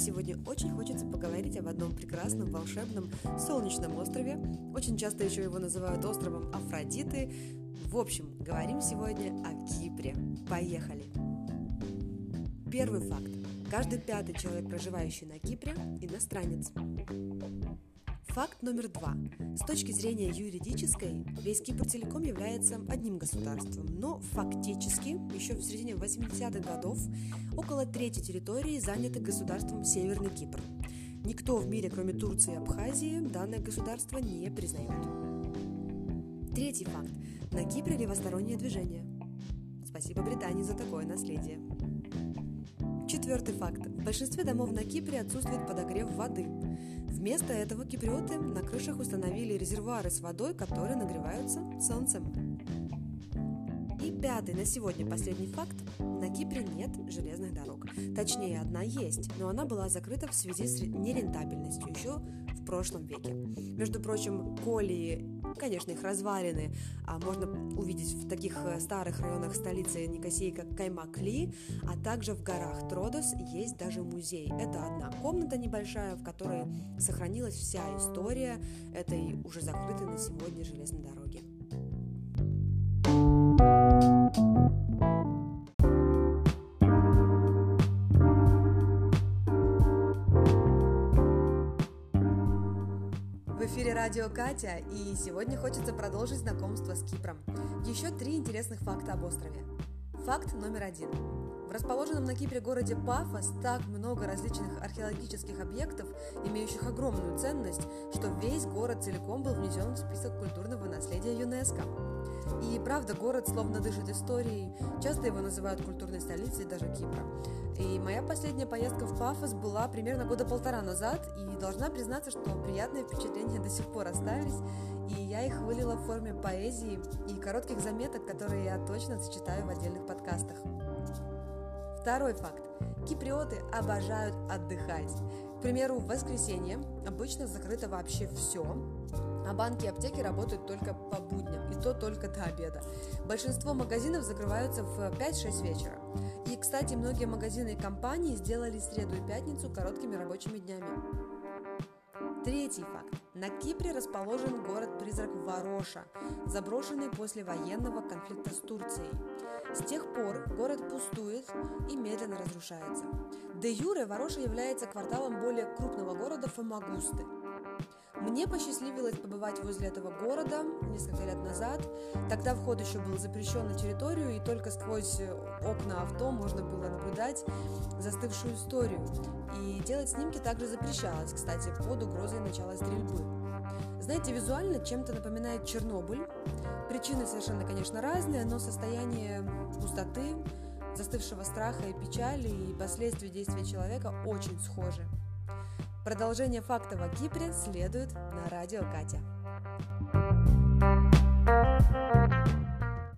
сегодня очень хочется поговорить об одном прекрасном, волшебном, солнечном острове. Очень часто еще его называют островом Афродиты. В общем, говорим сегодня о Кипре. Поехали! Первый факт. Каждый пятый человек, проживающий на Кипре, иностранец. Факт номер два. С точки зрения юридической, весь Кипр целиком является одним государством, но фактически еще в середине 80-х годов около трети территории заняты государством Северный Кипр. Никто в мире, кроме Турции и Абхазии, данное государство не признает. Третий факт. На Кипре левостороннее движение. Спасибо Британии за такое наследие. Четвертый факт. В большинстве домов на Кипре отсутствует подогрев воды. Вместо этого киприоты на крышах установили резервуары с водой, которые нагреваются солнцем. И пятый на сегодня последний факт. На Кипре нет железных дорог. Точнее, одна есть, но она была закрыта в связи с нерентабельностью еще в прошлом веке. Между прочим, колеи, конечно, их развалины а можно увидеть в таких э, старых районах столицы Никосии, как Каймакли, а также в горах Тродос есть даже музей. Это одна комната небольшая, в которой сохранилась вся история этой уже закрытой на сегодня железной дороги. В эфире радио Катя, и сегодня хочется продолжить знакомство с Кипром. Еще три интересных факта об острове. Факт номер один. В расположенном на Кипре городе Пафос так много различных археологических объектов, имеющих огромную ценность, что весь город целиком был внесен в список культурного наследия ЮНЕСКо. И правда, город словно дышит историей, часто его называют культурной столицей даже Кипра. И моя последняя поездка в Пафос была примерно года полтора назад, и должна признаться, что приятные впечатления до сих пор остались, и я их вылила в форме поэзии и коротких заметок, которые я точно сочетаю в отдельных подкастах. Второй факт. Киприоты обожают отдыхать. К примеру, в воскресенье обычно закрыто вообще все, а банки и аптеки работают только по будням, и то только до обеда. Большинство магазинов закрываются в 5-6 вечера. И, кстати, многие магазины и компании сделали среду и пятницу короткими рабочими днями. Третий факт. На Кипре расположен город-призрак Вароша, заброшенный после военного конфликта с Турцией. С тех пор город пустует и медленно разрушается. Де юре Вароша является кварталом более крупного города Фомагусты – мне посчастливилось побывать возле этого города несколько лет назад. Тогда вход еще был запрещен на территорию, и только сквозь окна авто можно было наблюдать застывшую историю. И делать снимки также запрещалось, кстати, под угрозой начала стрельбы. Знаете, визуально чем-то напоминает Чернобыль. Причины совершенно, конечно, разные, но состояние пустоты, застывшего страха и печали и последствия действия человека очень схожи. Продолжение фактов о Кипре следует на радио Катя.